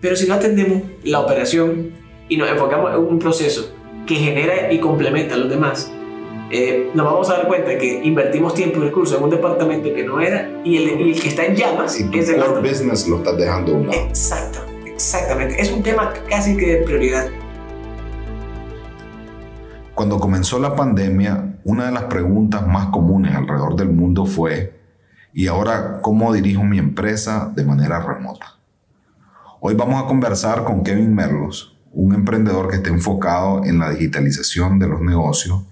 Pero si no atendemos la operación y nos enfocamos en un proceso que genera y complementa a los demás, eh, nos vamos a dar cuenta que invertimos tiempo y recursos en un departamento que no era y el, el que está en llamas. Y es el core otro. business lo estás dejando a un lado. Exacto, exactamente. Es un tema casi que de prioridad. Cuando comenzó la pandemia, una de las preguntas más comunes alrededor del mundo fue, ¿y ahora cómo dirijo mi empresa de manera remota? Hoy vamos a conversar con Kevin Merlos, un emprendedor que está enfocado en la digitalización de los negocios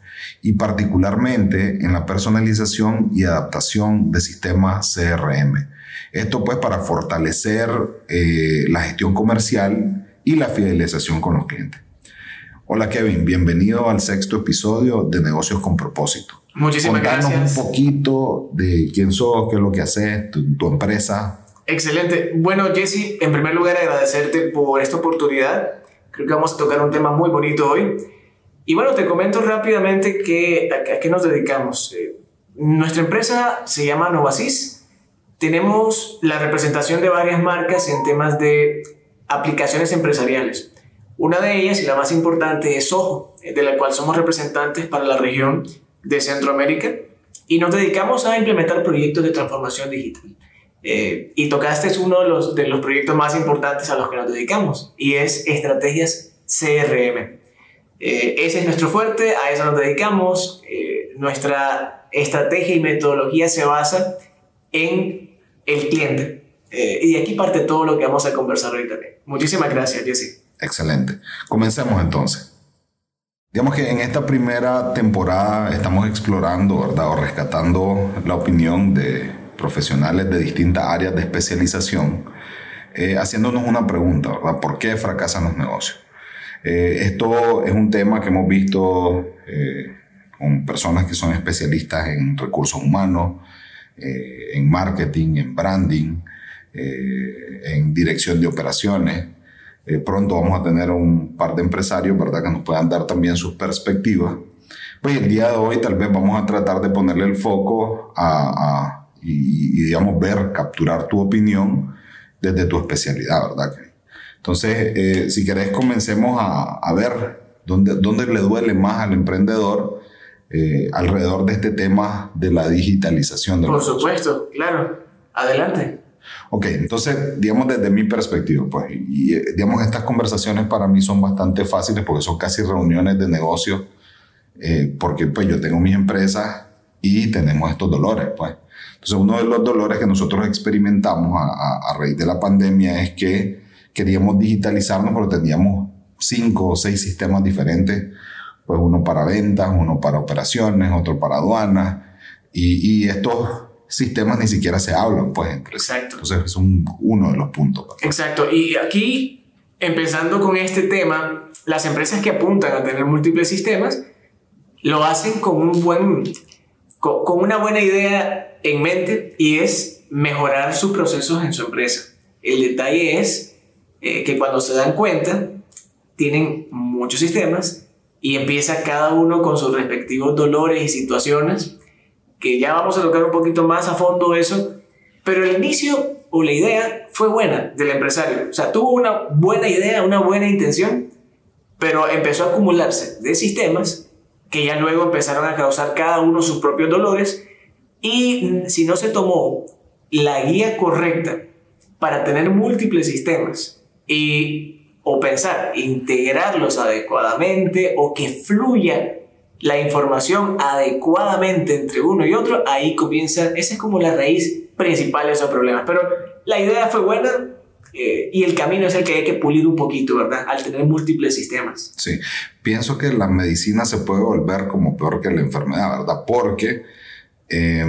y particularmente en la personalización y adaptación de sistemas CRM. Esto pues para fortalecer eh, la gestión comercial y la fidelización con los clientes. Hola Kevin, bienvenido al sexto episodio de Negocios con Propósito. Muchísimas Contanos gracias. un poquito de quién sos, qué es lo que haces, tu, tu empresa. Excelente. Bueno, Jesse, en primer lugar agradecerte por esta oportunidad. Creo que vamos a tocar un tema muy bonito hoy. Y bueno, te comento rápidamente que, a, a qué nos dedicamos. Eh, nuestra empresa se llama Novasis. Tenemos la representación de varias marcas en temas de aplicaciones empresariales. Una de ellas y la más importante es Ojo, de la cual somos representantes para la región de Centroamérica y nos dedicamos a implementar proyectos de transformación digital. Eh, y tocaste es uno de los, de los proyectos más importantes a los que nos dedicamos y es estrategias CRM. Eh, ese es nuestro fuerte, a eso nos dedicamos. Eh, nuestra estrategia y metodología se basa en el cliente. Eh, y de aquí parte todo lo que vamos a conversar hoy también. Muchísimas gracias, Jesse. Excelente. Comencemos entonces. Digamos que en esta primera temporada estamos explorando, ¿verdad? O rescatando la opinión de profesionales de distintas áreas de especialización, eh, haciéndonos una pregunta, ¿verdad? ¿Por qué fracasan los negocios? Eh, esto es un tema que hemos visto eh, con personas que son especialistas en recursos humanos, eh, en marketing, en branding, eh, en dirección de operaciones. Eh, pronto vamos a tener un par de empresarios, ¿verdad? Que nos puedan dar también sus perspectivas. Pues el día de hoy tal vez vamos a tratar de ponerle el foco a, a- y, y, digamos, ver, capturar tu opinión desde tu especialidad, ¿verdad? Entonces, eh, si querés, comencemos a, a ver dónde, dónde le duele más al emprendedor eh, alrededor de este tema de la digitalización. de Por supuesto, claro. Adelante. Ok, entonces, digamos desde mi perspectiva, pues, y eh, digamos estas conversaciones para mí son bastante fáciles porque son casi reuniones de negocios, eh, porque pues yo tengo mis empresas y tenemos estos dolores, pues. Entonces, uno de los dolores que nosotros experimentamos a, a- a raíz de la pandemia es que queríamos digitalizarnos, pero teníamos cinco o seis sistemas diferentes, pues uno para ventas, uno para operaciones, otro para aduanas, y, y estos sistemas ni siquiera se hablan, pues, entre. Exacto. Entonces es un- uno de los puntos. Exacto. Y aquí, empezando con este tema, las empresas que apuntan a tener múltiples sistemas lo hacen con un buen, con, con una buena idea en mente y es mejorar sus procesos en su empresa. El detalle es eh, que cuando se dan cuenta tienen muchos sistemas y empieza cada uno con sus respectivos dolores y situaciones que ya vamos a tocar un poquito más a fondo eso, pero el inicio o la idea fue buena del empresario. O sea, tuvo una buena idea, una buena intención, pero empezó a acumularse de sistemas que ya luego empezaron a causar cada uno sus propios dolores y si no se tomó la guía correcta para tener múltiples sistemas y o pensar integrarlos adecuadamente o que fluya la información adecuadamente entre uno y otro, ahí comienza, esa es como la raíz principal de esos problemas. Pero la idea fue buena eh, y el camino es el que hay que pulir un poquito, ¿verdad? Al tener múltiples sistemas. Sí, pienso que la medicina se puede volver como peor que la enfermedad, ¿verdad? Porque, eh,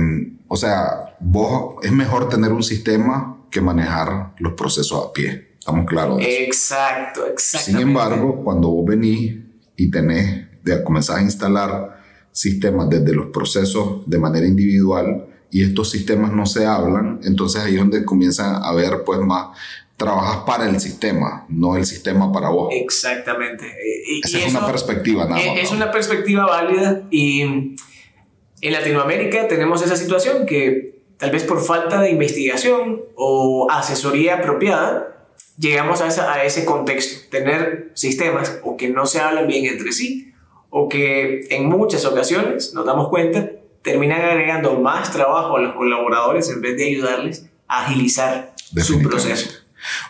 o sea, vos es mejor tener un sistema que manejar los procesos a pie. Estamos claros. de eso. Exacto, exacto. Sin embargo, cuando vos venís y tenés, de, comenzás a instalar sistemas desde los procesos de manera individual y estos sistemas no se hablan, entonces ahí es donde comienzan a ver pues más, trabajas para el sistema, no el sistema para vos. Exactamente. Eh, y- Esa y es una eso- perspectiva nada Eh, más. Es una perspectiva válida y en Latinoamérica tenemos esa situación que tal vez por falta de investigación o asesoría apropiada, llegamos a, a ese contexto, tener sistemas o que no se hablan bien entre sí o que en muchas ocasiones, nos damos cuenta, terminan agregando más trabajo a los colaboradores en vez de ayudarles a agilizar su proceso.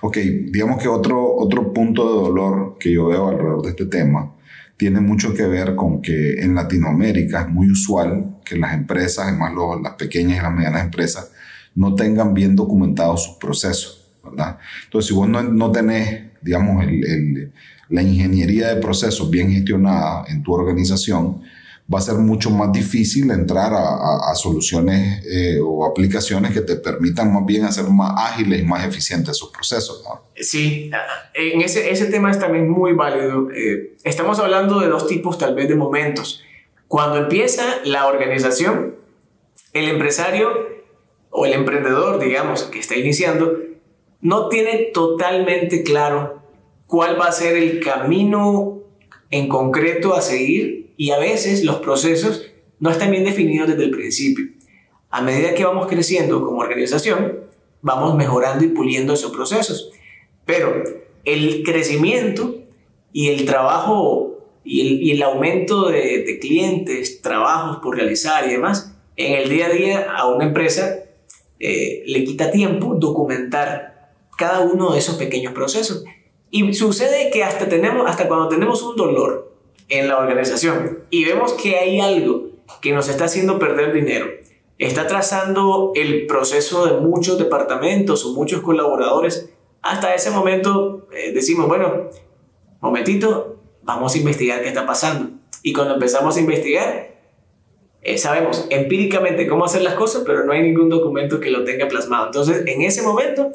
Ok, digamos que otro, otro punto de dolor que yo veo alrededor de este tema tiene mucho que ver con que en Latinoamérica es muy usual que las empresas, además las pequeñas y las medianas empresas, no tengan bien documentados sus procesos, ¿verdad? Entonces, si vos no, no tenés, digamos, el, la ingeniería de procesos bien gestionada en tu organización, va a ser mucho más difícil entrar a, soluciones eh, o aplicaciones que te permitan más bien hacer más ágiles y más eficientes esos procesos. Sí, en ese, ese tema es también muy válido. Eh, estamos hablando de dos tipos tal vez de momentos. Cuando empieza la organización, el empresario o el emprendedor, digamos, que está iniciando, no tiene totalmente claro cuál va a ser el camino en concreto a seguir y a veces los procesos no están bien definidos desde el principio. A medida que vamos creciendo como organización, vamos mejorando y puliendo esos procesos. Pero el crecimiento y el trabajo y el, aumento de, clientes, trabajos por realizar y demás, en el día a día a una empresa eh, le quita tiempo documentar cada uno de esos pequeños procesos. Y sucede que hasta, tenemos, hasta cuando tenemos un dolor en la organización y vemos que hay algo que nos está haciendo perder dinero, está trazando el proceso de muchos departamentos o muchos colaboradores, hasta ese momento eh, decimos, bueno, momentito, vamos a investigar qué está pasando. Y cuando empezamos a investigar, eh, sabemos empíricamente cómo hacer las cosas, pero no hay ningún documento que lo tenga plasmado. Entonces, en ese momento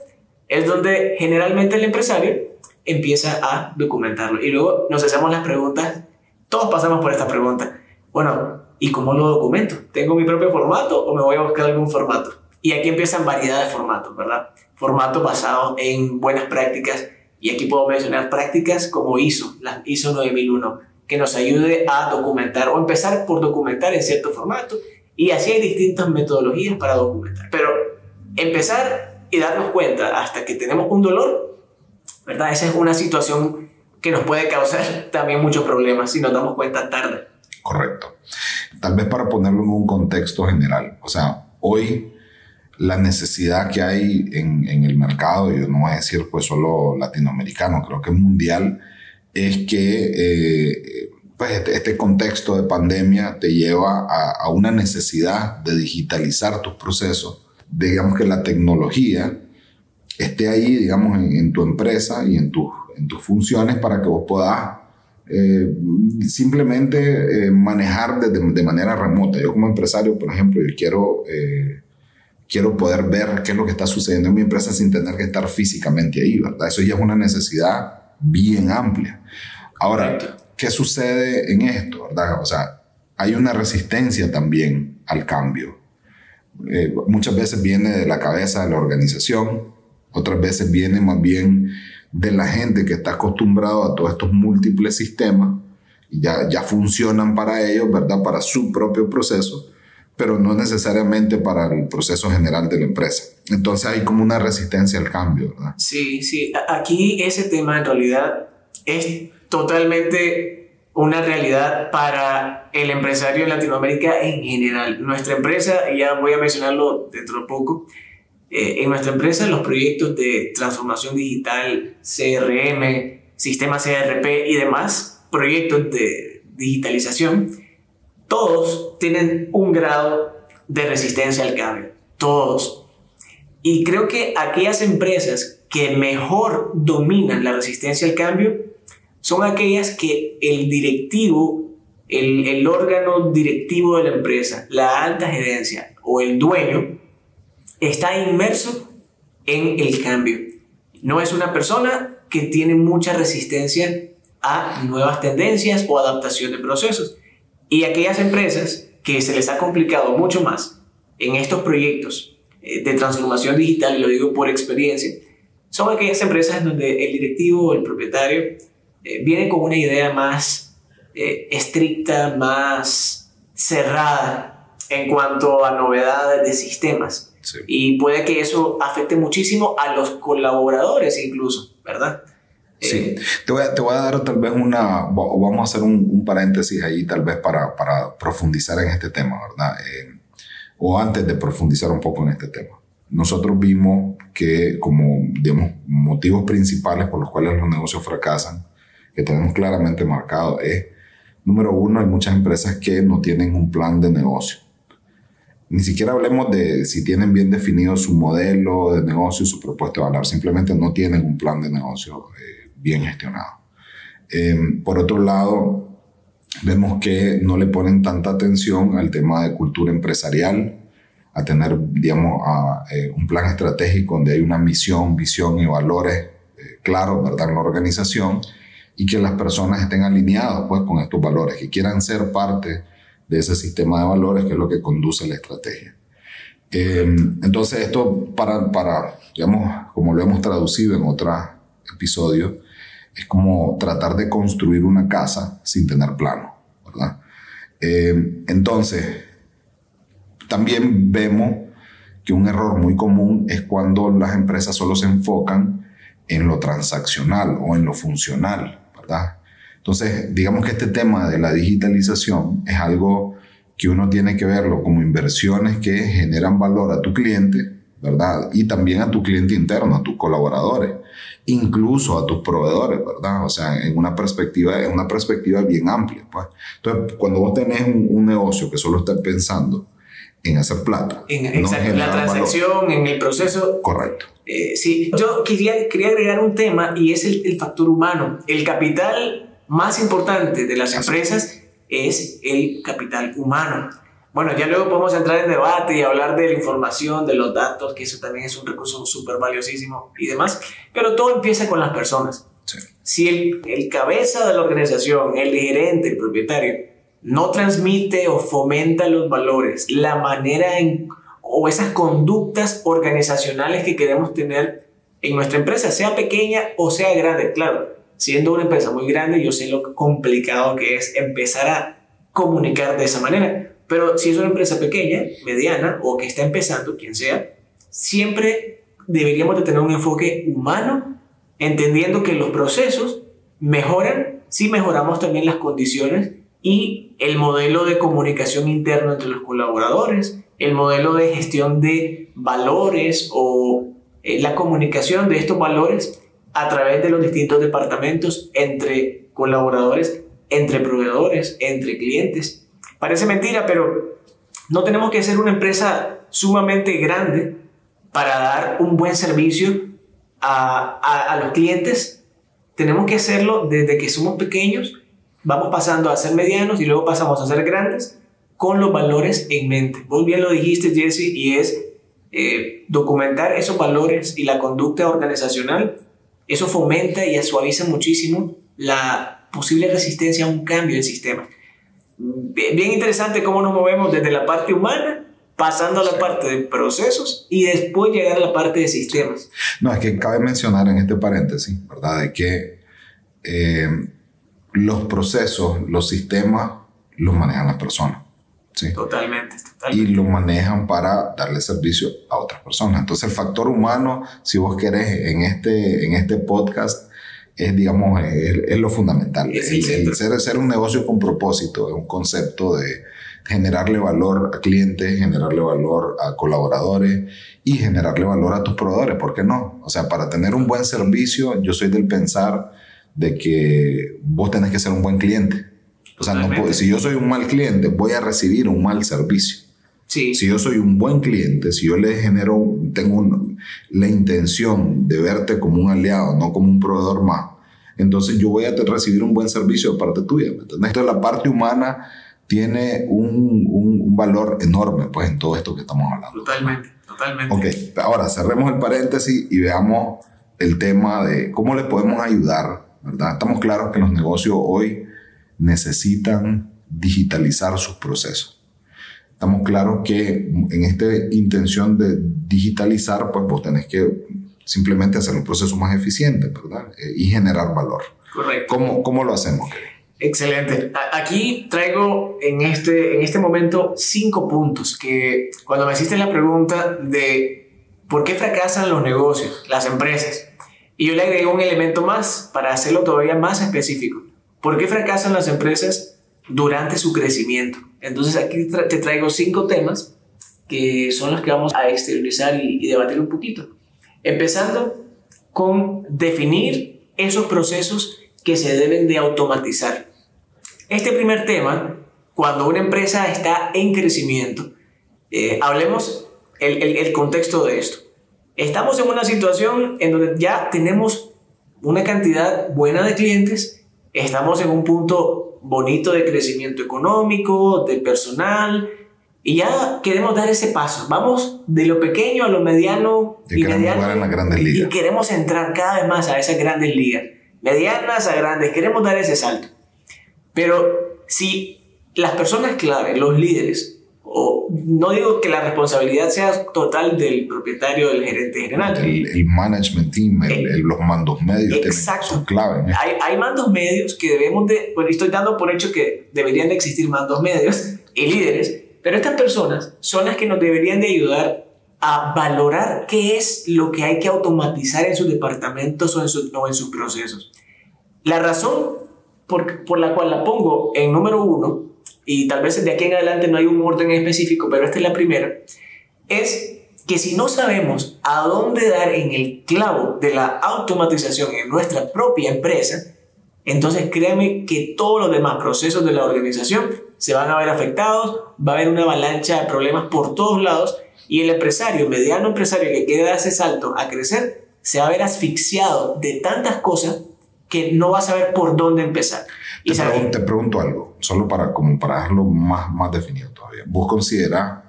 es donde generalmente el empresario empieza a documentarlo. Y luego nos hacemos las preguntas, todos pasamos por esta pregunta. Bueno, ¿y cómo lo documento? ¿Tengo mi propio formato o me voy a buscar algún formato? Y aquí empiezan variedad de formatos, ¿verdad? Formatos basados en buenas prácticas. Y aquí puedo mencionar prácticas como ISO, la ISO 9001, que nos ayude a documentar o empezar por documentar en cierto formato. Y así hay distintas metodologías para documentar. Pero empezar y darnos cuenta hasta que tenemos un dolor ¿verdad? Esa es una situación que nos puede causar también muchos problemas si nos damos cuenta tarde. Correcto. Tal vez para ponerlo en un contexto general, o sea, hoy la necesidad que hay en, el mercado, yo no voy a decir pues solo latinoamericano, creo que mundial, es que eh, pues este, este, contexto de pandemia te lleva a, una necesidad de digitalizar tus procesos. Digamos que la tecnología esté ahí, digamos, en, tu empresa y en, tus en tus funciones para que vos puedas eh, simplemente eh, manejar de, de, manera remota. Yo como empresario, por ejemplo, yo quiero, eh, quiero poder ver qué es lo que está sucediendo en mi empresa sin tener que estar físicamente ahí, ¿verdad? Eso ya es una necesidad bien amplia. Ahora, ¿qué sucede en esto, verdad? O sea, hay una resistencia también al cambio. muchas veces viene de la cabeza de la organización, otras veces viene más bien de la gente que está acostumbrado a todos estos múltiples sistemas y ya, ya funcionan para ellos, ¿verdad? Para su propio proceso, pero no necesariamente para el proceso general de la empresa. Entonces hay como una resistencia al cambio, ¿verdad? Sí, sí. Aquí ese tema en realidad es totalmente una realidad para el empresario en Latinoamérica en general. Nuestra empresa, ya voy a mencionarlo dentro de poco, eh, en nuestra empresa los proyectos de transformación digital, CRM, sistema CRP y demás proyectos de digitalización, todos tienen un grado de resistencia al cambio, todos. Y creo que aquellas empresas que mejor dominan la resistencia al cambio son aquellas que el directivo, el, el órgano directivo de la empresa, la alta gerencia o el dueño, está inmerso en el cambio. No es una persona que tiene mucha resistencia a nuevas tendencias o adaptación de procesos. Y aquellas empresas que se les ha complicado mucho más en estos proyectos eh, de transformación digital, y lo digo por experiencia, son aquellas empresas donde el directivo o el propietario eh, viene con una idea más eh, estricta, más cerrada en cuanto a novedades de sistemas Y puede que eso afecte muchísimo a los colaboradores incluso, ¿verdad? Sí, eh, te, voy a, te voy a dar tal vez una, o vamos a hacer un, un, paréntesis ahí tal vez para, para profundizar en este tema, ¿verdad? Eh, o antes de profundizar un poco en este tema. Nosotros vimos que como, digamos, motivos principales por los cuales los negocios fracasan, que tenemos claramente marcado, es, número uno, hay muchas empresas que no tienen un plan de negocio ni siquiera hablemos de si tienen bien definido su modelo de negocio y su propuesta de valor, simplemente no tienen un plan de negocio eh, bien gestionado. Em, por otro lado, vemos que no le ponen tanta atención al tema de cultura empresarial, a tener, digamos, a, eh, un plan estratégico donde hay una misión, visión y valores eh, claros, ¿verdad?, en la organización y que las personas estén alineadas, pues, con estos valores, que quieran ser parte de ese sistema de valores que es lo que conduce la estrategia. Eh, entonces esto para, para, digamos, como lo hemos traducido en otro episodio, es como tratar de construir una casa sin tener plano, ¿verdad? Eh, entonces, también vemos que un error muy común es cuando las empresas solo se enfocan en lo transaccional o en lo funcional, ¿verdad? Entonces, digamos que este tema de la digitalización es algo que uno tiene que verlo como inversiones que generan valor a tu cliente, ¿verdad? Y también a tu cliente interno, a tus colaboradores, incluso a tus proveedores, ¿verdad? O sea, en una perspectiva, en una perspectiva bien amplia, pues. Entonces, cuando vos tenés un, negocio que solo está pensando en hacer plata. En, en la transacción, en el proceso. Correcto. Eh, sí, yo quería, quería agregar un tema y es el, el factor humano. El capital más importante de las empresas es el capital humano. Bueno, ya luego podemos entrar en debate y hablar de la información, de los datos, que eso también es un recurso súper valiosísimo y demás, pero todo empieza con las personas. Si el, el cabeza de la organización, el gerente, el propietario, no transmite o fomenta los valores, la manera en, o esas conductas organizacionales que queremos tener en nuestra empresa, sea pequeña o sea grande, claro, siendo una empresa muy grande, yo sé lo complicado que es empezar a comunicar de esa manera. Pero si es una empresa pequeña, mediana o que está empezando, quien sea, siempre deberíamos de tener un enfoque humano, entendiendo que los procesos mejoran si mejoramos también las condiciones y el modelo de comunicación interno entre los colaboradores, el modelo de gestión de valores o eh, la comunicación de estos valores a través de los distintos departamentos entre colaboradores, entre proveedores, entre clientes. Parece mentira, pero no tenemos que ser una empresa sumamente grande para dar un buen servicio a, a, los clientes. Tenemos que hacerlo desde que somos pequeños, vamos pasando a ser medianos y luego pasamos a ser grandes con los valores en mente. Vos bien lo dijiste, Jesse, y es eh, documentar esos valores y la conducta organizacional eso fomenta y suaviza muchísimo la posible resistencia a un cambio del sistema. Bien interesante cómo nos movemos desde la parte humana, pasando a la parte de procesos y después llegar a la parte de sistemas. No, es que cabe mencionar en este paréntesis, ¿verdad? De que eh, los procesos, los sistemas, los manejan las personas. Totalmente, Y lo manejan para darle servicio a otras personas. Entonces el factor humano, si vos querés, en este, en este podcast, es, digamos, es, lo fundamental. el, ser, ser un negocio con propósito, es un concepto de generarle valor a clientes, generarle valor a colaboradores y generarle valor a tus proveedores, ¿por qué no? O sea, para tener un buen servicio, yo soy del pensar de que vos tenés que ser un buen cliente. O sea, no si yo soy un mal cliente, voy a recibir un mal servicio. Sí. Si yo soy un buen cliente, si yo le genero, tengo la intención de verte como un aliado, no como un proveedor más, entonces yo voy a recibir un buen servicio de parte tuya. ¿me entiendes? Entonces la parte humana tiene un, un, valor enorme pues, en todo esto que estamos hablando. Totalmente, totalmente. Ok, ahora cerremos el paréntesis y veamos el tema de cómo le podemos ayudar, ¿verdad? Estamos claros que los negocios hoy necesitan digitalizar sus procesos. Estamos claros que en esta intención de digitalizar, pues vos tenés que simplemente hacer un proceso más eficiente, ¿verdad? Eh, y generar valor. Correcto. ¿Cómo, cómo lo hacemos? Excelente. Aquí traigo en este, en este momento cinco puntos que cuando me hiciste la pregunta de por qué fracasan los negocios, las empresas, y yo le agregué un elemento más para hacerlo todavía más específico. ¿Por qué fracasan las empresas durante su crecimiento? Entonces aquí te traigo cinco temas que son los que vamos a exteriorizar y, debatir un poquito. Empezando con definir esos procesos que se deben de automatizar. Este primer tema, cuando una empresa está en crecimiento, eh, hablemos el, el, contexto de esto. Estamos en una situación en donde ya tenemos una cantidad buena de clientes, estamos en un punto bonito de crecimiento económico, de personal, y ya queremos dar ese paso. Vamos de lo pequeño a lo mediano y, mediano, en las grandes ligas. Y queremos entrar cada vez más a esas grandes ligas medianas a grandes, queremos dar ese salto. Pero si las personas clave, los líderes, o no digo que la responsabilidad sea total del propietario, del gerente general. El, management team, el, eh, los mandos medios exacto. son clave. Hay, hay, mandos medios que debemos de, bueno, estoy dando por hecho que deberían de existir mandos medios y líderes, pero estas personas son las que nos deberían de ayudar a valorar qué es lo que hay que automatizar en sus departamentos o en, o en sus procesos. La razón por, por, la cual la pongo en número uno, y tal vez de aquí en adelante no hay un orden específico, pero esta es la primera, es que si no sabemos a dónde dar en el clavo de la automatización en nuestra propia empresa, entonces créanme que todos los demás procesos de la organización se van a ver afectados, va a haber una avalancha de problemas por todos lados y el empresario, mediano empresario que quiere dar ese salto a crecer, se va a ver asfixiado de tantas cosas que no va a saber por dónde empezar. Te, pregunto, te pregunto algo, solo para, como para dejarlo más, más definido todavía. ¿Vos considerás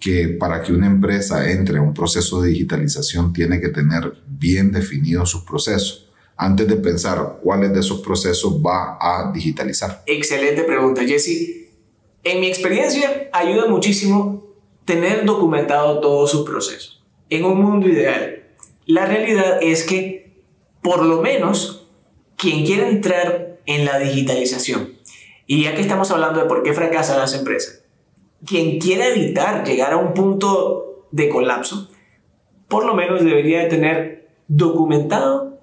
que para que una empresa entre a un proceso de digitalización tiene que tener bien definidos sus procesos? Antes de pensar cuáles de esos procesos va a digitalizar. Excelente pregunta, Jesse. En mi experiencia, ayuda muchísimo tener documentado todos sus procesos. En un mundo ideal, la realidad es que por lo menos quien quiera entrar en la digitalización, y ya que estamos hablando de por qué fracasan las empresas, quien quiera evitar llegar a un punto de colapso, por lo menos debería de tener documentado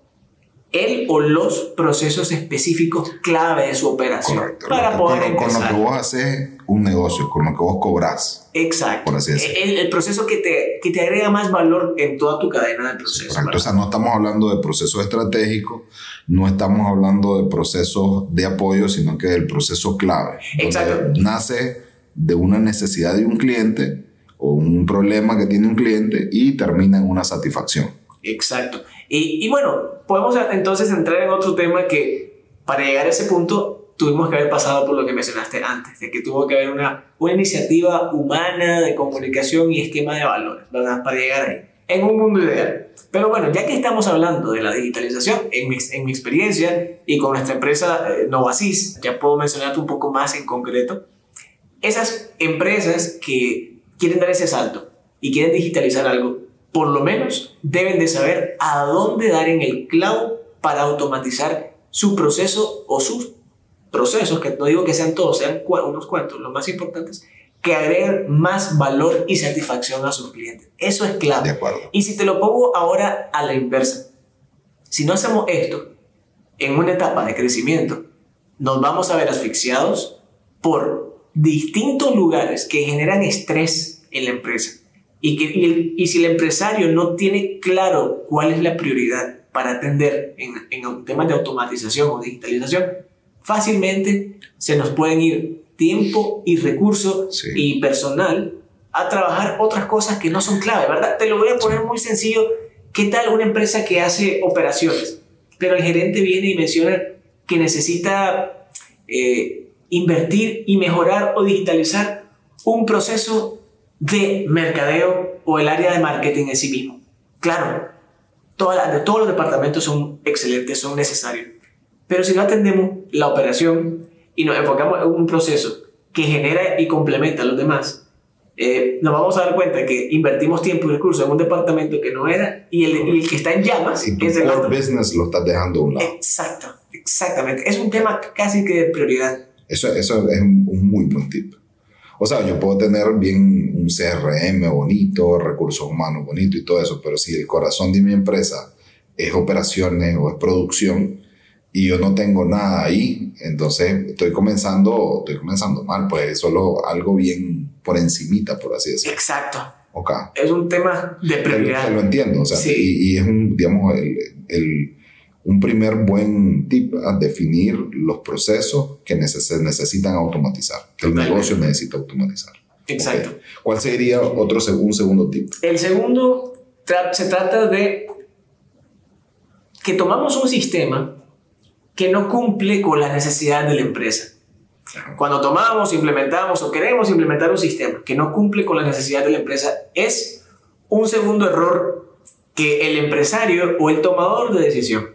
el o los procesos específicos clave de su operación Correcto. para poder con, con, lo que vos haces un negocio, con lo que vos cobras. Exacto. Por así decirlo. El, proceso que te, que te agrega más valor en toda tu cadena de procesos. Correcto. O sea, no estamos hablando de procesos estratégicos, no estamos hablando de procesos de apoyo, sino que del proceso clave. Exacto. Nace de una necesidad de un cliente o un problema que tiene un cliente y termina en una satisfacción. Exacto. Y, y, bueno, podemos entonces entrar en otro tema que para llegar a ese punto tuvimos que haber pasado por lo que mencionaste antes, de que tuvo que haber una, una iniciativa humana de comunicación y esquema de valores, ¿verdad? Para llegar ahí, en un mundo ideal. Pero bueno, ya que estamos hablando de la digitalización, en mi, en mi experiencia y con nuestra empresa eh, Novasis, ya puedo mencionarte un poco más en concreto, esas empresas que quieren dar ese salto y quieren digitalizar algo, por lo menos deben de saber a dónde dar en el clavo para automatizar su proceso o sus procesos, que no digo que sean todos, sean unos cuantos, los más importantes, que agreguen más valor y satisfacción a sus clientes. Eso es clave. De acuerdo. Y si te lo pongo ahora a la inversa, si no hacemos esto en una etapa de crecimiento, nos vamos a ver asfixiados por distintos lugares que generan estrés en la empresa y, que, y, si el empresario no tiene claro cuál es la prioridad para atender en, en temas de automatización o digitalización, fácilmente se nos pueden ir tiempo y recursos y personal a trabajar otras cosas que no son clave, ¿verdad? Te lo voy a poner muy sencillo. ¿Qué tal una empresa que hace operaciones? Pero el gerente viene y menciona que necesita eh, invertir y mejorar o digitalizar un proceso de mercadeo o el área de marketing en sí mismo. Claro, toda todos los departamentos son excelentes, son necesarios. Pero si no atendemos la operación y nos enfocamos en un proceso que genera y complementa a los demás, eh, nos vamos a dar cuenta que invertimos tiempo y recursos en un departamento que no era y el, y el que está en llamas Y tu core otro. business lo estás dejando a un lado. Exacto, exactamente. Es un tema casi que de prioridad. Eso, eso es un, un muy buen tip. O sea, yo puedo tener bien un CRM bonito, recursos humanos bonito y todo eso, pero si el corazón de mi empresa es operaciones o es producción y yo no tengo nada ahí, entonces estoy comenzando, estoy comenzando mal, pues es solo algo bien por encimita, por así decirlo. Exacto. Ok. Es un tema de prioridad. lo entiendo, o sea, Sí. y, y es un, digamos, el, el- un primer buen tip a definir los procesos que neces- necesitan automatizar, que el negocio necesita automatizar. Exacto. ¿Cuál sería otro seg- un segundo tip? El segundo tra- se trata de que tomamos un sistema que no cumple con las necesidades de la empresa. Cuando tomamos, implementamos o queremos implementar un sistema que no cumple con las necesidades de la empresa, es un segundo error que el empresario o el tomador de decisión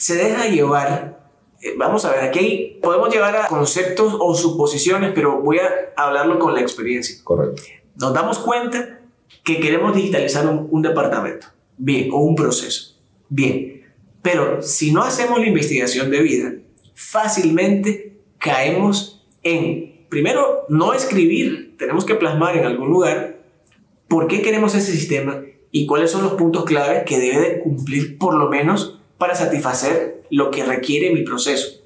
se deja llevar. eh, Vamos a ver, aquí podemos llevar a conceptos o suposiciones, pero voy a hablarlo con la experiencia Correcto. nos damos cuenta que queremos digitalizar un, un departamento, bien, o un proceso, bien, pero si no hacemos la investigación debida, fácilmente caemos en, primero, no escribir, tenemos que plasmar en algún lugar por qué queremos ese sistema y cuáles son los puntos clave que debe de cumplir por lo menos para satisfacer lo que requiere mi proceso.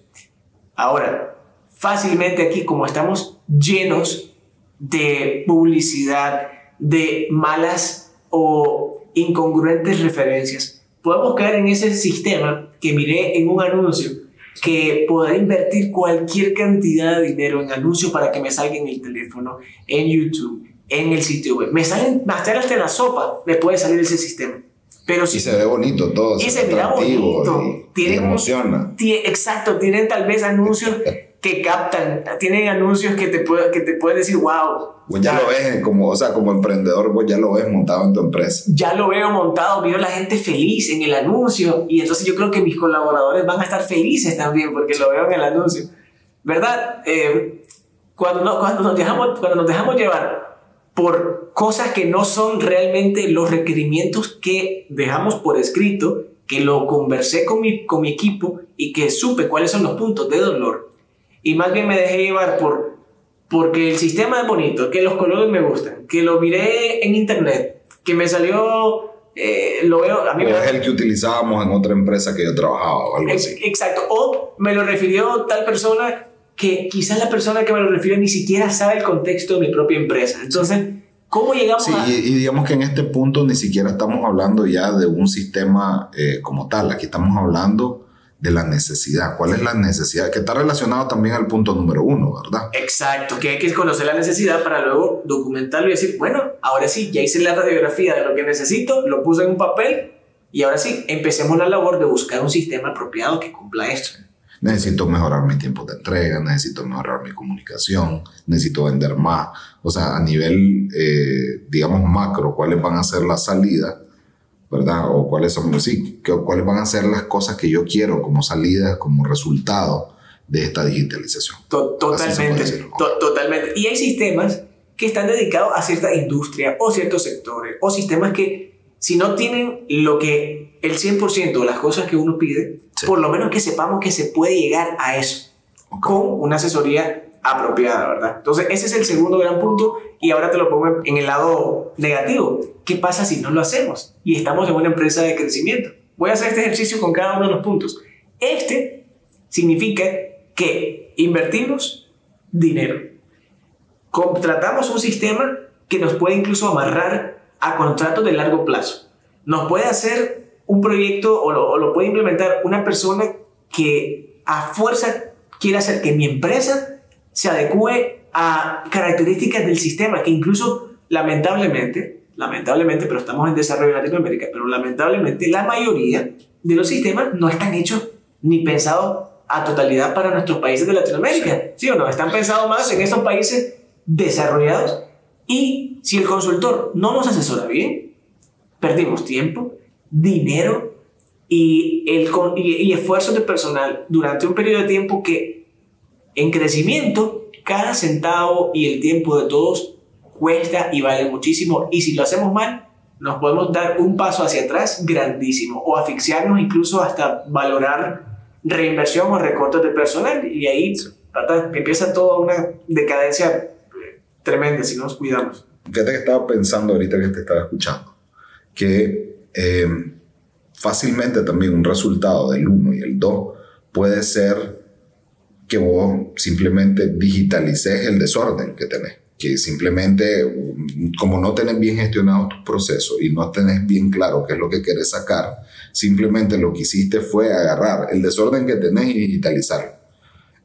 Ahora, fácilmente aquí, como estamos llenos de publicidad, de malas o incongruentes referencias, podemos caer en ese sistema que miré en un anuncio que poder invertir cualquier cantidad de dinero en anuncios para que me salga en el teléfono, en YouTube, en el sitio web. Me salen, hasta la sopa me puede salir ese sistema. Pero si Y se ve bonito todo, Y se, mira bonito. y, y Tiene un- emociona. Exacto, tienen tal vez anuncios que captan, tienen anuncios que te, puede, que te pueden decir, wow, Vos ya lo ves como, o sea, como emprendedor, vos ya lo ves montado en tu empresa. ya lo veo montado, veo a la gente feliz en el anuncio y entonces yo creo que mis colaboradores van a estar felices también porque lo veo en el anuncio. ¿Verdad? Eh, cuando, no- cuando, nos dejamos, cuando nos dejamos llevar por cosas que no son realmente los requerimientos que dejamos por escrito, que lo conversé con mi, con mi equipo y que supe cuáles son los puntos de dolor, y más bien me dejé llevar por porque el sistema es bonito, que los colores me gustan, que lo miré en internet, que me salió, eh, lo veo, a mí es el que utilizábamos en otra empresa que yo trabajaba o algo así. Exacto, o me lo refirió tal persona que quizás la persona que me lo refirió ni siquiera sabe el contexto de mi propia empresa. Entonces, ¿cómo llegamos Sí, a...? y, y digamos que en este punto ni siquiera estamos hablando ya de un sistema eh, como tal, aquí estamos hablando de la necesidad. ¿Cuál es la necesidad? Que está relacionado también al punto número uno, ¿verdad? Exacto, que hay que conocer la necesidad para luego documentarlo y decir, bueno, ahora sí, ya hice la radiografía de lo que necesito, lo puse en un papel y ahora sí, empecemos la labor de buscar un sistema apropiado que cumpla esto. Necesito mejorar mi tiempo de entrega, necesito mejorar mi comunicación, necesito vender más. O sea, a nivel, eh, digamos, macro, ¿cuáles van a ser las salidas? ¿Verdad? O cuáles son, sí, cuáles van a ser las cosas que yo quiero como salidas, como resultado de esta digitalización. Totalmente, to- totalmente. Y hay sistemas que están dedicados a cierta industria o ciertos sectores, o sistemas que si no tienen lo que el 100% de las cosas que uno pide, Sí. por lo menos que sepamos que se puede llegar a eso con una asesoría apropiada, ¿verdad? Entonces, ese es el segundo gran punto y ahora te lo pongo en el lado negativo. ¿Qué pasa si no lo hacemos y estamos en una empresa de crecimiento? Voy a hacer este ejercicio con cada uno de los puntos. Este significa que invertimos dinero. Contratamos un sistema que nos puede incluso amarrar a contratos de largo plazo. Nos puede hacer un proyecto o lo, o lo puede implementar una persona que a fuerza quiere hacer que mi empresa se adecue a características del sistema que incluso lamentablemente, lamentablemente, pero estamos en desarrollo en Latinoamérica, pero lamentablemente la mayoría de los sistemas no están hechos ni pensados a totalidad para nuestros países de Latinoamérica. ¿Sí o no? Están pensados más en esos países desarrollados y si el consultor no nos asesora bien, perdimos tiempo, dinero y, el, y, y esfuerzos de personal durante un periodo de tiempo que en crecimiento, cada centavo y el tiempo de todos cuesta y vale muchísimo. Y si lo hacemos mal, nos podemos dar un paso hacia atrás grandísimo o asfixiarnos incluso hasta valorar reinversión o recortes de personal y ahí empieza toda una decadencia tremenda si no nos cuidamos. Fíjate que estaba pensando ahorita que te estaba escuchando, que eh, fácilmente también un resultado del 1 y el 2 puede ser que vos simplemente digitalices el desorden que tenés. Que simplemente, como no tenés bien gestionado tu proceso y no tenés bien claro qué es lo que querés sacar, simplemente lo que hiciste fue agarrar el desorden que tenés y digitalizarlo.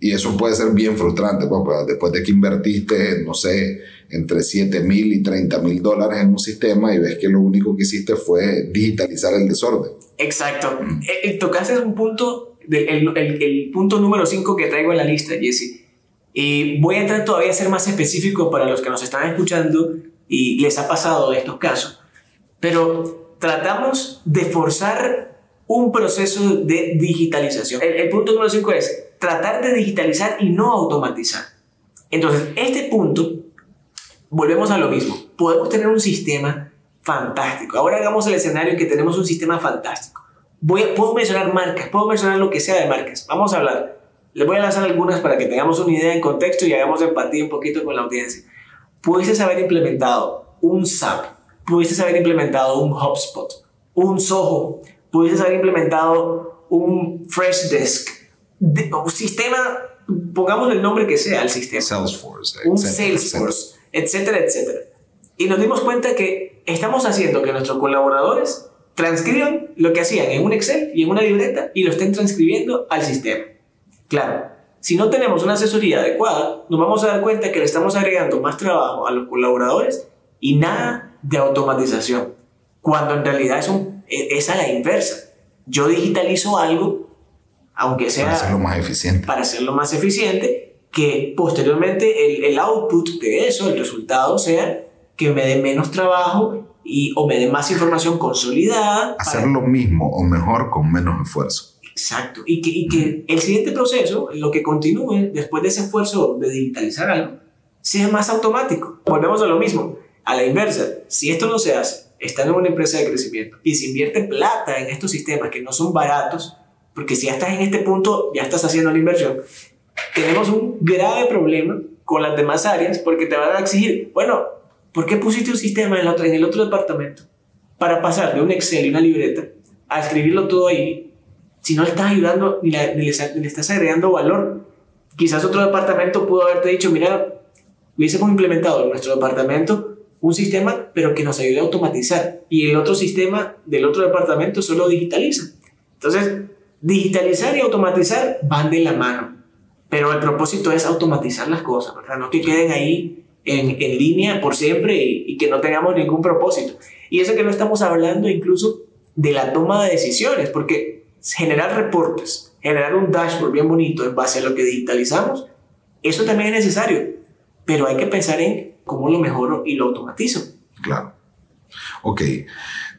Y eso puede ser bien frustrante, pues, pues después de que invertiste, no sé, entre 7 mil y 30 mil dólares en un sistema y ves que lo único que hiciste fue digitalizar el desorden. Exacto. Mm. Eh, eh, tocaste un punto, el, el, el, punto número 5 que traigo en la lista, Jesse. Y voy a entrar todavía a ser más específico para los que nos están escuchando y les ha pasado estos casos. Pero tratamos de forzar un proceso de digitalización. El, el punto número 5 es tratar de digitalizar y no automatizar. Entonces, este punto, volvemos a lo mismo. Podemos tener un sistema fantástico. Ahora hagamos el escenario que tenemos un sistema fantástico. Voy, puedo mencionar marcas, puedo mencionar lo que sea de marcas. Vamos a hablar. Les voy a lanzar algunas para que tengamos una idea en contexto y hagamos empatía un poquito con la audiencia. Pudieses haber implementado un SAP, pudieses haber implementado un HubSpot, un Soho, pudieses haber implementado un Freshdesk, un sistema, pongamos el nombre que sea al sistema. Salesforce. Un Salesforce, etcétera, etcétera. Y nos dimos cuenta que estamos haciendo que nuestros colaboradores transcriban lo que hacían en un Excel y en una libreta y lo estén transcribiendo al sistema. Claro, si no tenemos una asesoría adecuada, nos vamos a dar cuenta que le estamos agregando más trabajo a los colaboradores y nada de automatización, cuando en realidad es, un, es a la inversa. Yo digitalizo algo aunque sea... Para hacerlo más eficiente. Para hacerlo más eficiente, que posteriormente el, el output de eso, el resultado sea que me dé menos trabajo y, o me dé más información consolidada. Hacer lo mismo o mejor con menos esfuerzo. Exacto. Y que, y que el siguiente proceso, lo que continúe después de ese esfuerzo de digitalizar algo, sea más automático. Volvemos a lo mismo. A la inversa, si esto no se hace, están en una empresa de crecimiento y se invierte plata en estos sistemas que no son baratos, porque si ya estás en este punto, ya estás haciendo la inversión, tenemos un grave problema con las demás áreas porque te van a exigir, bueno, ¿por qué pusiste un sistema en en el otro departamento para pasar de un Excel y una libreta a escribirlo todo ahí si no le estás ayudando ni, le, estás agregando valor? Quizás otro departamento pudo haberte dicho, mira, hubiésemos implementado en nuestro departamento un sistema, pero que nos ayude a automatizar. Y el otro sistema del otro departamento solo digitaliza. Entonces, Digitalizar y automatizar van de la mano, pero el propósito es automatizar las cosas, ¿verdad? No que queden ahí en, en línea por siempre y, y, que no tengamos ningún propósito. Y eso que no estamos hablando incluso de la toma de decisiones, porque generar reportes, generar un dashboard bien bonito en base a lo que digitalizamos, eso también es necesario, pero hay que pensar en cómo lo mejoro y lo automatizo. Claro. Ok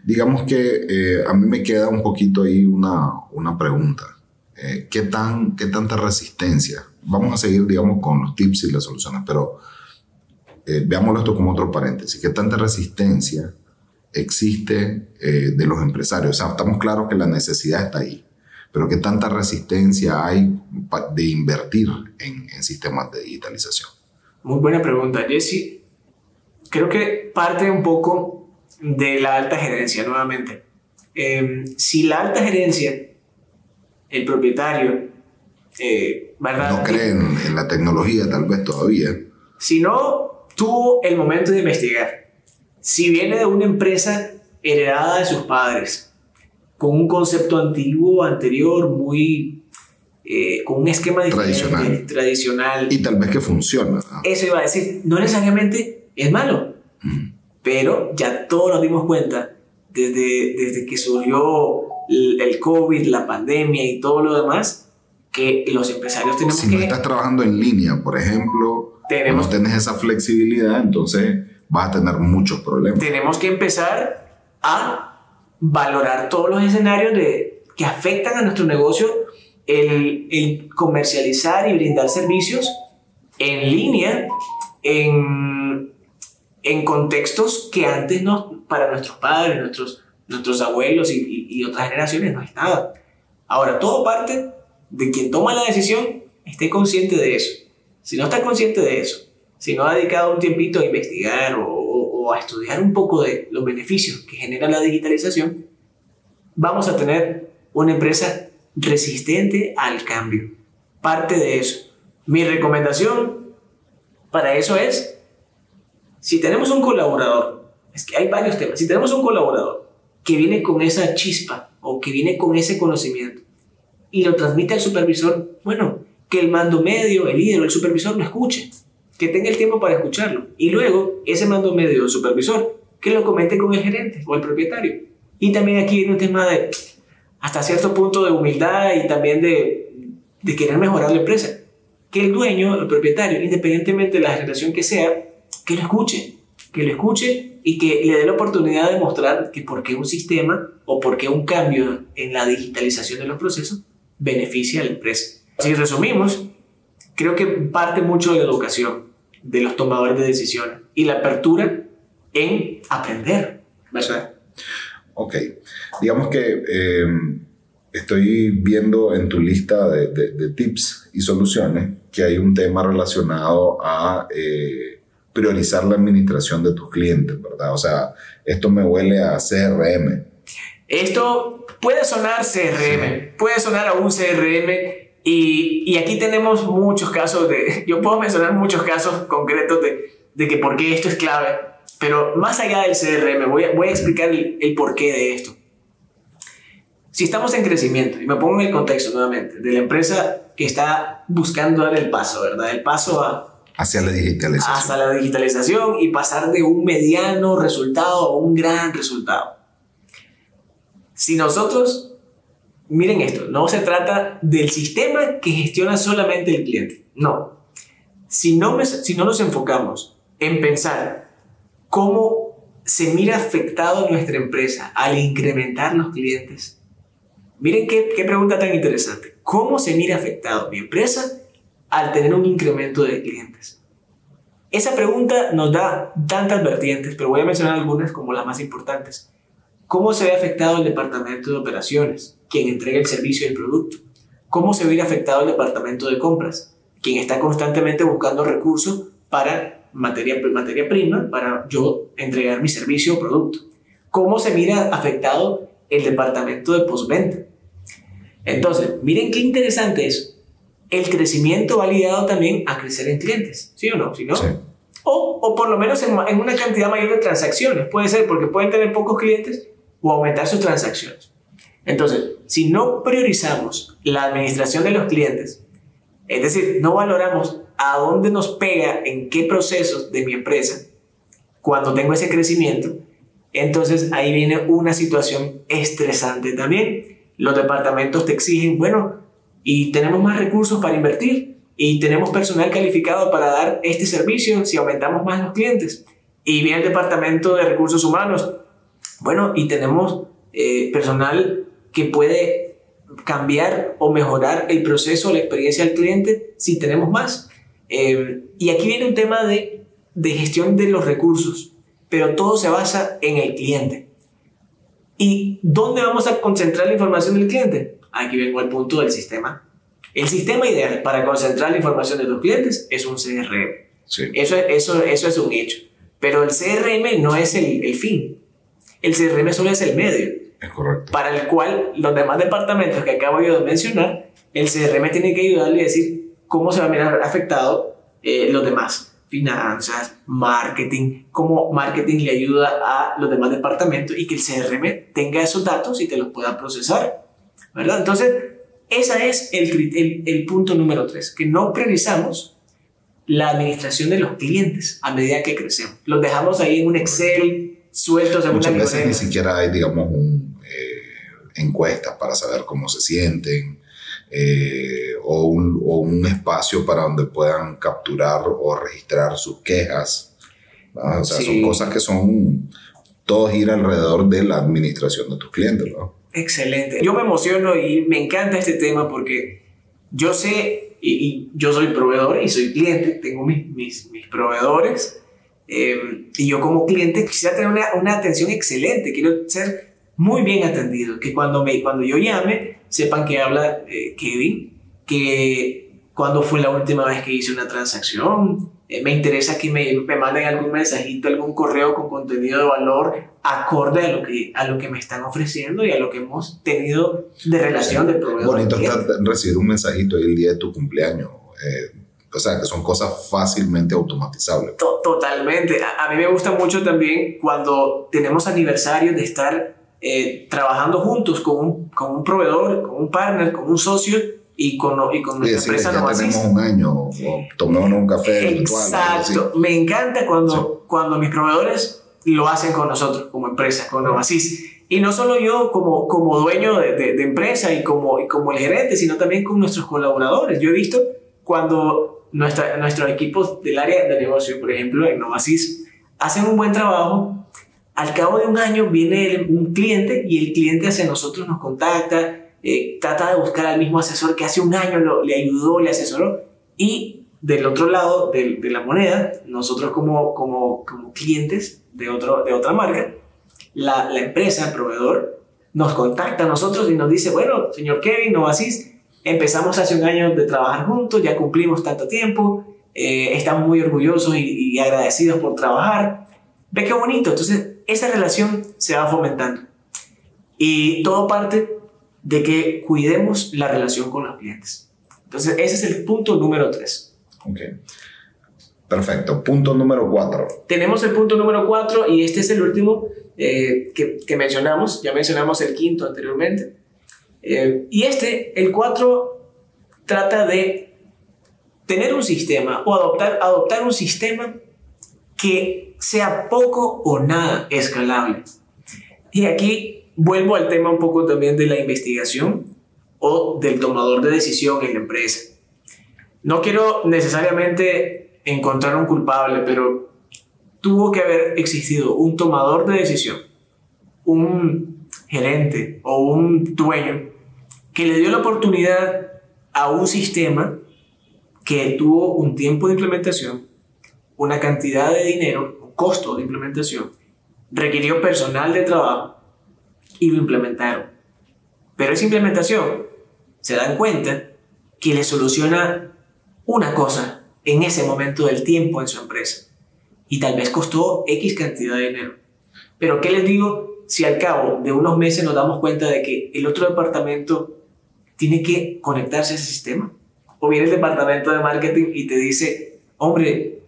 digamos que eh, a mí me queda un poquito ahí una, una pregunta. Eh, ¿qué, tan, ¿Qué tanta resistencia? Vamos a seguir, digamos, con los tips y las soluciones, pero eh, veámoslo esto como otro paréntesis. ¿Qué tanta resistencia existe de los empresarios? O sea, estamos claros que la necesidad está ahí, pero ¿qué tanta resistencia hay de invertir en, en sistemas de digitalización? Muy buena pregunta, Jesse. Creo que parte un poco de la alta gerencia, nuevamente. Em, si la alta gerencia, el propietario, eh, ¿verdad? No creen en la tecnología tal vez todavía. Si no tuvo el momento de investigar, si viene de una empresa heredada de sus padres, con un concepto antiguo, anterior, muy... Eh, con un esquema tradicional. tradicional. Y tal vez que funciona. Eso iba a decir, no necesariamente es malo. Pero ya todos nos dimos cuenta, desde, desde que surgió el COVID, la pandemia y todo lo demás, que los empresarios tenemos si que... Si no estás trabajando en línea, por ejemplo, tenemos, no tienes esa flexibilidad, entonces vas a tener muchos problemas. Tenemos que empezar a valorar todos los escenarios de, que afectan a nuestro negocio, el, el comercializar y brindar servicios en línea, en en contextos que antes no, para nuestros padres, nuestros, nuestros abuelos y, y, otras generaciones no estaba. Ahora, todo parte de quien toma la decisión esté consciente de eso. Si no está consciente de eso, si no ha dedicado un tiempito a investigar o, o, a estudiar un poco de los beneficios que genera la digitalización, vamos a tener una empresa resistente al cambio. Parte de eso. Mi recomendación para eso es si tenemos un colaborador, es que hay varios temas, si tenemos un colaborador que viene con esa chispa o que viene con ese conocimiento y lo transmite al supervisor, bueno, que el mando medio, el líder o el supervisor lo escuche, que tenga el tiempo para escucharlo y luego ese mando medio o supervisor que lo comente con el gerente o el propietario. Y también aquí viene un tema de hasta cierto punto de humildad y también de, de querer mejorar la empresa. Que el dueño, el propietario, independientemente de la generación que sea, que lo escuche, que lo escuche y que le dé la oportunidad de mostrar que por qué un sistema o por qué un cambio en la digitalización de los procesos beneficia a la empresa. Si resumimos, creo que parte mucho de la educación de los tomadores de decisiones y la apertura en aprender, ¿verdad? Ok, digamos que eh, estoy viendo en tu lista de, de, tips y soluciones que hay un tema relacionado a... Eh, priorizar la administración de tus clientes, ¿verdad? O sea, esto me huele a CRM. Esto puede sonar CRM, puede sonar a un CRM y, y, aquí tenemos muchos casos de, yo puedo mencionar muchos casos concretos de, de que por qué esto es clave, pero más allá del CRM, voy a, voy a explicar el, el porqué de esto. Si estamos en crecimiento, y me pongo en el contexto nuevamente, de la empresa que está buscando dar el paso, ¿verdad? El paso a, Hacia la digitalización. Hacia la digitalización y pasar de un mediano resultado a un gran resultado. Si nosotros, miren esto, no se trata del sistema que gestiona solamente el cliente. No. Si no, si no nos enfocamos en pensar cómo se mira afectado nuestra empresa al incrementar los clientes. Miren qué, qué pregunta tan interesante. ¿Cómo se mira afectado mi empresa al tener un incremento de clientes? Esa pregunta nos da tantas vertientes, pero voy a mencionar algunas como las más importantes. ¿Cómo se ve afectado el departamento de operaciones, quien entrega el servicio y el producto? ¿Cómo se ve afectado el departamento de compras, quien está constantemente buscando recursos para materia, materia prima, para yo entregar mi servicio o producto? ¿Cómo se mira afectado el departamento de postventa? Entonces, miren qué interesante es el crecimiento va ligado también a crecer en clientes, ¿sí o no? ¿Sí, no? O, o, por lo menos en, en, una cantidad mayor de transacciones. Puede ser porque pueden tener pocos clientes o aumentar sus transacciones. Entonces, si no priorizamos la administración de los clientes, es decir, no valoramos a dónde nos pega, en qué procesos de mi empresa, cuando tengo ese crecimiento, entonces ahí viene una situación estresante también. Los departamentos te exigen, bueno, y tenemos más recursos para invertir y tenemos personal calificado para dar este servicio si aumentamos más los clientes. Y viene el departamento de recursos humanos. Bueno, y tenemos eh, personal que puede cambiar o mejorar el proceso, la experiencia del cliente si tenemos más. Eh, y aquí viene un tema de, de gestión de los recursos, pero todo se basa en el cliente. ¿Y dónde vamos a concentrar la información del cliente? Aquí vengo al punto del sistema. El sistema ideal para concentrar la información de los clientes es un CRM. Eso, eso, eso es un hecho. Pero el CRM no es el, el fin. El CRM solo es el medio. Es correcto. Para el cual los demás departamentos que acabo yo de mencionar, el CRM tiene que ayudarle a decir cómo se va a mirar afectado eh, los demás. Finanzas, marketing, cómo marketing le ayuda a los demás departamentos y que el CRM tenga esos datos y te los pueda procesar ¿verdad? Entonces, ese es el, el, punto número tres, que no priorizamos la administración de los clientes a medida que crecemos. Los dejamos ahí en un Excel sueltos en Muchas veces ni siquiera hay, digamos, un, eh, encuestas para saber cómo se sienten eh, o, un, o, un, espacio para donde puedan capturar o registrar sus quejas. O sea, son cosas que son, todo gira alrededor de la administración de tus clientes, ¿no? Excelente. Yo me emociono y me encanta este tema porque yo sé, y, yo soy proveedor y soy cliente, tengo mis, mis, mis proveedores, Eh, y yo como cliente quisiera tener una, una, atención excelente, quiero ser muy bien atendido, que cuando, me, cuando yo llame sepan que habla eh, Kevin, que cuando fue la última vez que hice una transacción, eh, me interesa que me, me, manden algún mensajito, algún correo con contenido de valor acorde a lo, que, a lo que me están ofreciendo y a lo que hemos tenido de relación de proveedor. Bonito está recibir un mensajito el día de tu cumpleaños. Eh, o sea, que son cosas fácilmente automatizables. Totalmente. A, a, mí me gusta mucho también cuando tenemos aniversarios de estar eh, trabajando juntos con un, con un proveedor, con un partner, con un socio y con, y con nuestra empresa ya tenemos un año o tomamos un café. Exacto. Me encanta cuando, sí. cuando mis proveedores lo hacen con nosotros como empresa, con Novasis. Y no solo yo como, como dueño de, de, de empresa y como, y como el gerente, sino también con nuestros colaboradores. Yo he visto cuando nuestra, nuestros equipos del área de negocio, por ejemplo, en Novasis, hacen un buen trabajo, al cabo de un año viene un cliente y el cliente hacia nosotros nos contacta, eh, trata de buscar al mismo asesor que hace un año le ayudó, le asesoró y del otro lado de, la moneda, nosotros como, clientes de, otra marca, la, la, empresa, el proveedor, nos contacta a nosotros y nos dice, bueno, señor Kevin, Novasis, empezamos hace un año de trabajar juntos, ya cumplimos tanto tiempo, eh, estamos muy orgullosos y, y agradecidos por trabajar. Ve qué bonito, entonces esa relación se va fomentando. Y todo parte de que cuidemos la relación con los clientes. Entonces, ese es el punto número tres. Ok. Perfecto. Punto número cuatro. Tenemos el punto número cuatro y este es el último eh, que, que, mencionamos. Ya mencionamos el quinto anteriormente. Eh, y este, el cuatro, trata de tener un sistema o adoptar, adoptar un sistema que sea poco o nada escalable. Y aquí vuelvo al tema un poco también de la investigación o del tomador de decisión en la empresa. No quiero necesariamente encontrar un culpable, pero tuvo que haber existido un tomador de decisión, un gerente o un dueño que le dio la oportunidad a un sistema que tuvo un tiempo de implementación, una cantidad de dinero, un costo de implementación, requirió personal de trabajo y lo implementaron. Pero esa implementación se dan cuenta que le soluciona una cosa en ese momento del tiempo en su empresa. Y tal vez costó X cantidad de dinero. Pero ¿qué les digo si al cabo de unos meses nos damos cuenta de que el otro departamento tiene que conectarse a ese sistema? O viene el departamento de marketing y te dice, hombre,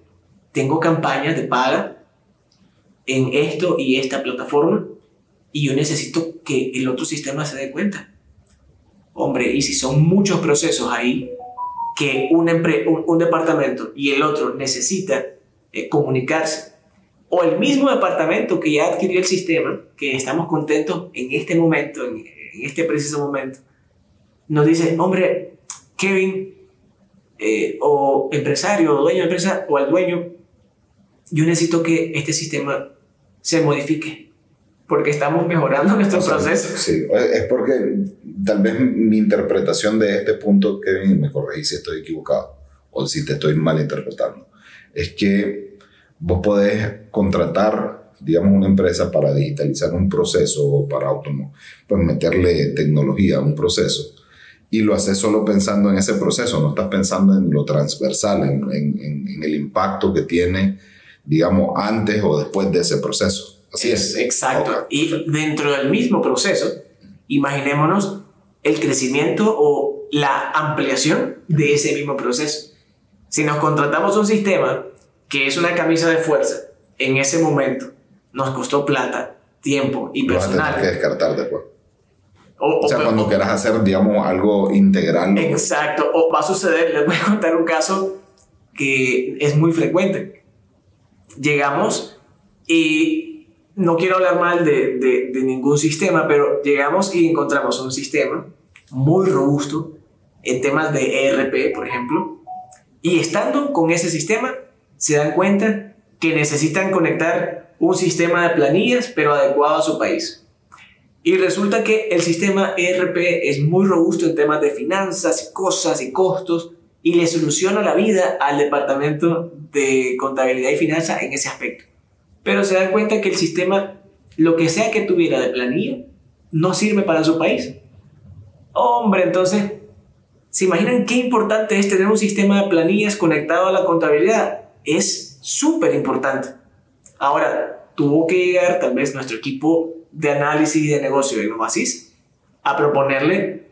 tengo campañas de paga en esto y esta plataforma y yo necesito que el otro sistema se dé cuenta. Hombre, y si son muchos procesos ahí que un, un, un departamento y el otro necesita eh, comunicarse, o el mismo departamento que ya adquirió el sistema, que estamos contentos en este momento, en, en este preciso momento, nos dice, hombre, Kevin, eh, o empresario, o dueño de empresa, o al dueño, yo necesito que este sistema se modifique porque estamos mejorando nuestro o sea, proceso. Sí, es porque tal vez mi interpretación de este punto, Kevin, me corregí si estoy equivocado o si te estoy malinterpretando, es que vos podés contratar, digamos, una empresa para digitalizar un proceso o para automo pues meterle tecnología a un proceso y lo haces solo pensando en ese proceso, no estás pensando en lo transversal, en, en, en el impacto que tiene, digamos, antes o después de ese proceso. Así es. Exacto. Okay. Y dentro del mismo proceso, imaginémonos el crecimiento o la ampliación de ese mismo proceso. Si nos contratamos un sistema que es una camisa de fuerza, en ese momento nos costó plata, tiempo y personal. A tener que descartar después. O, o, sea, o, cuando quieras hacer, digamos, algo integral. Exacto. O va a suceder, les voy a contar un caso que es muy frecuente. Llegamos y no quiero hablar mal de, de, ningún sistema, pero llegamos y encontramos un sistema muy robusto en temas de ERP, por ejemplo, y estando con ese sistema, se dan cuenta que necesitan conectar un sistema de planillas, pero adecuado a su país. Y resulta que el sistema ERP es muy robusto en temas de finanzas cosas y costos, y le soluciono la vida al departamento de contabilidad y finanzas en ese aspecto. Pero se dan cuenta que el sistema, lo que sea que tuviera de planilla, no sirve para su país. Hombre, entonces, ¿se imaginan qué importante es tener un sistema de planillas conectado a la contabilidad? Es súper importante. Ahora, tuvo que llegar tal vez nuestro equipo de análisis de negocio de Novasis a proponerle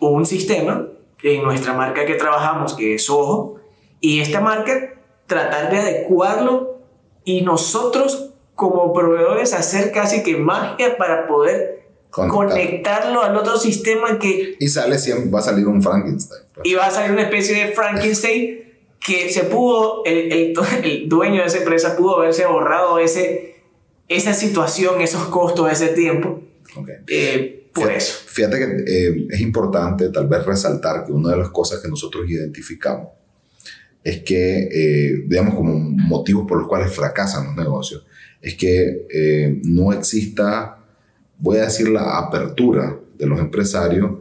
un sistema en nuestra marca que trabajamos, que es Ojo, y esta marca tratar de adecuarlo y nosotros como proveedores hacer casi que magia para poder conectarlo al otro sistema que... Y sale siempre, va a salir un Frankenstein. Pues. Y va a salir una especie de Frankenstein que se pudo, el, el, el dueño de esa empresa pudo haberse ahorrado ese, esa situación, esos costos, ese tiempo. Eh, por fíjate, eso. Fíjate que eh, es importante tal vez resaltar que una de las cosas que nosotros identificamos es que, eh, digamos, como motivos por los cuales fracasan los negocios, es que no exista, voy a decir, la apertura de los empresarios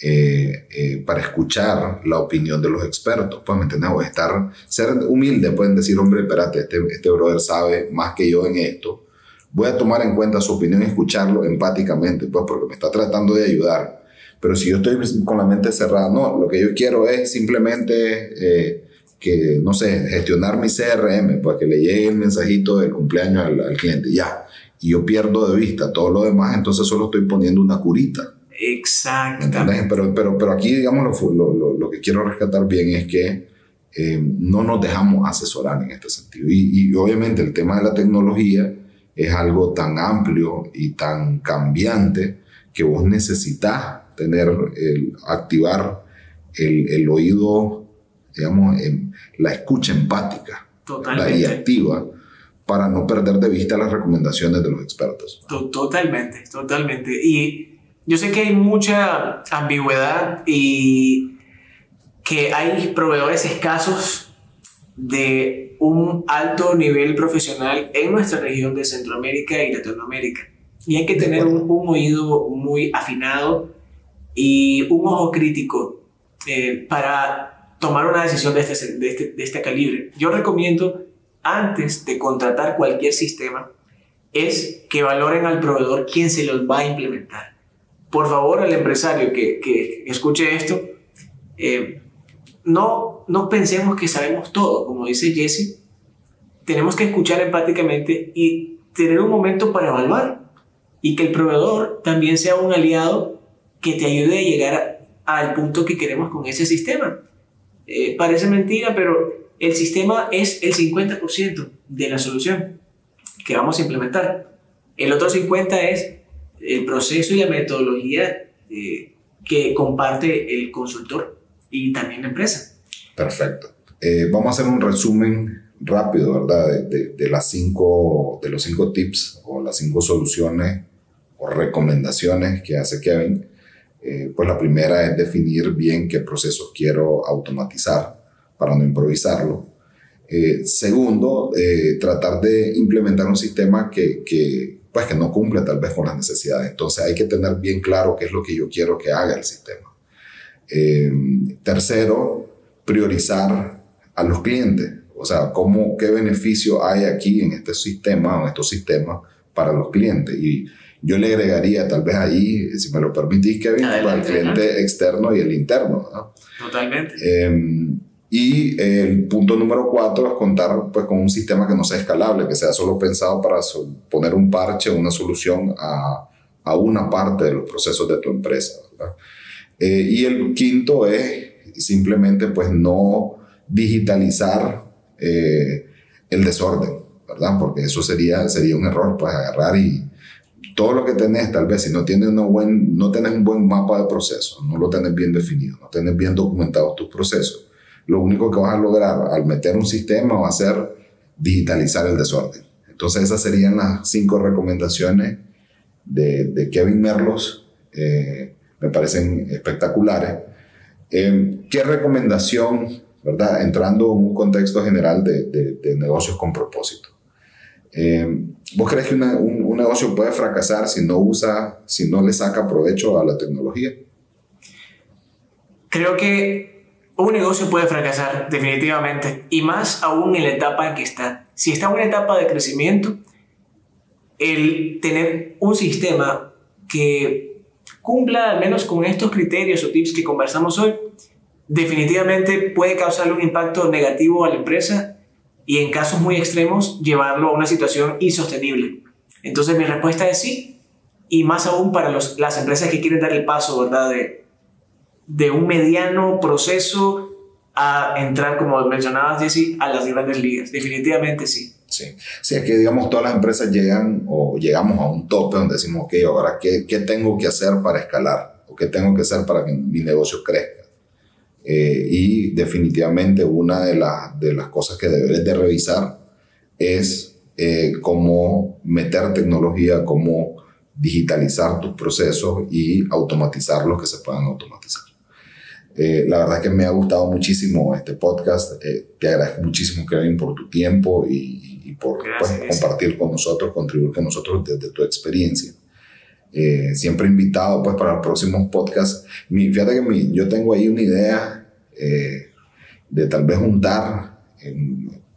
eh, eh, para escuchar la opinión de los expertos, pues, ¿me entiendes? O estar, ser humilde, pueden decir, hombre, espérate, este, este brother sabe más que yo en esto, voy a tomar en cuenta su opinión y escucharlo empáticamente, pues, porque me está tratando de ayudar. Pero si yo estoy con la mente cerrada, no, lo que yo quiero es simplemente eh, que, no sé, gestionar mi CRM, pues que le llegue el mensajito del cumpleaños al, al cliente, ya. Y yo pierdo de vista todo lo demás, entonces solo estoy poniendo una curita. Exactamente. Pero, pero, pero aquí, digamos, lo, lo, lo, que quiero rescatar bien es que eh, no nos dejamos asesorar en este sentido. Y, y, obviamente el tema de la tecnología es algo tan amplio y tan cambiante que vos necesitas tener, el, activar el, el oído, digamos, en, la escucha empática Totalmente. y activa para no perder de vista las recomendaciones de los expertos. Totalmente, totalmente. Y yo sé que hay mucha ambigüedad y que hay proveedores escasos de un alto nivel profesional en nuestra región de Centroamérica y Latinoamérica. Y hay que tener un, un oído muy afinado y un ojo crítico eh, para tomar una decisión de este, de, este, de este calibre. Yo recomiendo, antes de contratar cualquier sistema, es que valoren al proveedor quien se los va a implementar por favor al empresario que, que escuche esto, eh, no, no pensemos que sabemos todo, como dice Jesse, tenemos que escuchar empáticamente y tener un momento para evaluar y que el proveedor también sea un aliado que te ayude a llegar al punto que queremos con ese sistema. Eh, parece mentira, pero el sistema es el 50% de la solución que vamos a implementar. El otro 50% es el proceso y la metodología eh, que comparte el consultor y también la empresa. Perfecto. Eh, vamos a hacer un resumen rápido, ¿verdad? De, de, las cinco, de los cinco tips o las cinco soluciones o recomendaciones que hace Kevin. Eh, pues la primera es definir bien qué procesos quiero automatizar para no improvisarlo. Eh, segundo, eh, tratar de implementar un sistema que, que, pues que no cumple tal vez con las necesidades. Entonces hay que tener bien claro qué es lo que yo quiero que haga el sistema. Eh, tercero, priorizar a los clientes. O sea, cómo, qué beneficio hay aquí en este sistema o en estos sistemas para los clientes. Y yo le agregaría tal vez ahí, si me lo permitís, Kevin, para el cliente externo y el interno. ¿no? Totalmente. Eh, y el punto número cuatro es contar pues, con un sistema que no sea escalable, que sea solo pensado para poner un parche, una solución a, a una parte de los procesos de tu empresa. Eh, y el quinto es simplemente pues, no digitalizar eh, el desorden, ¿verdad? Porque eso sería, sería un error, pues agarrar y todo lo que tenés, tal vez si no tienes, una buen, no tenés un buen mapa de procesos, no lo tenés bien definido, no tenés bien documentados tus procesos, lo único que vas a lograr al meter un sistema va a ser digitalizar el desorden. Entonces esas serían las cinco recomendaciones de, Kevin Merlos. Eh, me parecen espectaculares. Eh, ¿Qué recomendación, verdad? Entrando en un contexto general de, de, de negocios con propósito. Eh, ¿Vos crees que una, un, un negocio puede fracasar si no usa, si no le saca provecho a la tecnología? Creo que un negocio puede fracasar definitivamente y más aún en la etapa en que está. Si está en una etapa de crecimiento, el tener un sistema que cumpla al menos con estos criterios o tips que conversamos hoy, definitivamente puede causarle un impacto negativo a la empresa y en casos muy extremos llevarlo a una situación insostenible. Entonces mi respuesta es sí, y más aún para los, las empresas que quieren dar el paso, ¿verdad? De, de un mediano proceso a entrar, como mencionabas, Jesse, a las grandes ligas. Definitivamente sí. Sí. sí, es que digamos todas las empresas llegan o llegamos a un tope donde decimos, ok, ahora, ¿qué, qué tengo que hacer para escalar? ¿O qué tengo que hacer para que mi negocio crezca? Eh, y definitivamente una de, de, las cosas que deberes de revisar es eh, cómo meter tecnología, cómo digitalizar tus procesos y automatizar los que se puedan automatizar. Eh, la verdad es que me ha gustado muchísimo este podcast. te agradezco muchísimo, Kevin, por tu tiempo y, por pues, compartir con nosotros, contribuir con nosotros desde tu experiencia. Eh, siempre invitado pues para los próximos podcasts. Mi, fíjate que mi, yo tengo ahí una idea eh, de tal vez juntar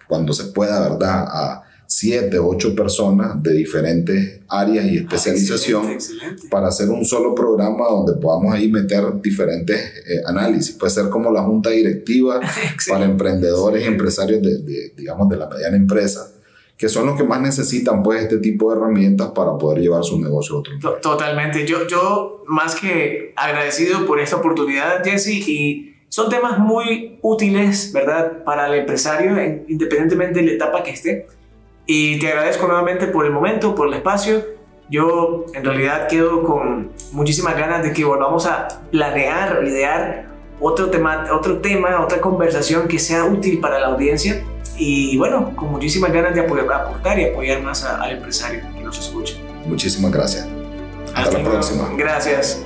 cuando se pueda, ¿verdad? A siete, ocho personas de diferentes áreas y ah, especialización para hacer un solo programa donde podamos ahí meter diferentes eh, análisis. Puede ser como la junta directiva para emprendedores y empresarios de, de, digamos, de la mediana empresa que son los que más necesitan pues este tipo de herramientas para poder llevar su negocio a otro nivel. Totalmente, yo, yo más que agradecido por esta oportunidad, Jesse, y son temas muy útiles, ¿verdad?, para el empresario, independientemente de la etapa que esté. Y te agradezco nuevamente por el momento, por el espacio. Yo en realidad quedo con muchísimas ganas de que volvamos a planear, idear otro tema, otro tema, otra conversación que sea útil para la audiencia y bueno, con muchísimas ganas de aportar y apoyar más al empresario que nos escucha. Muchísimas gracias. Hasta, la próxima. Gracias.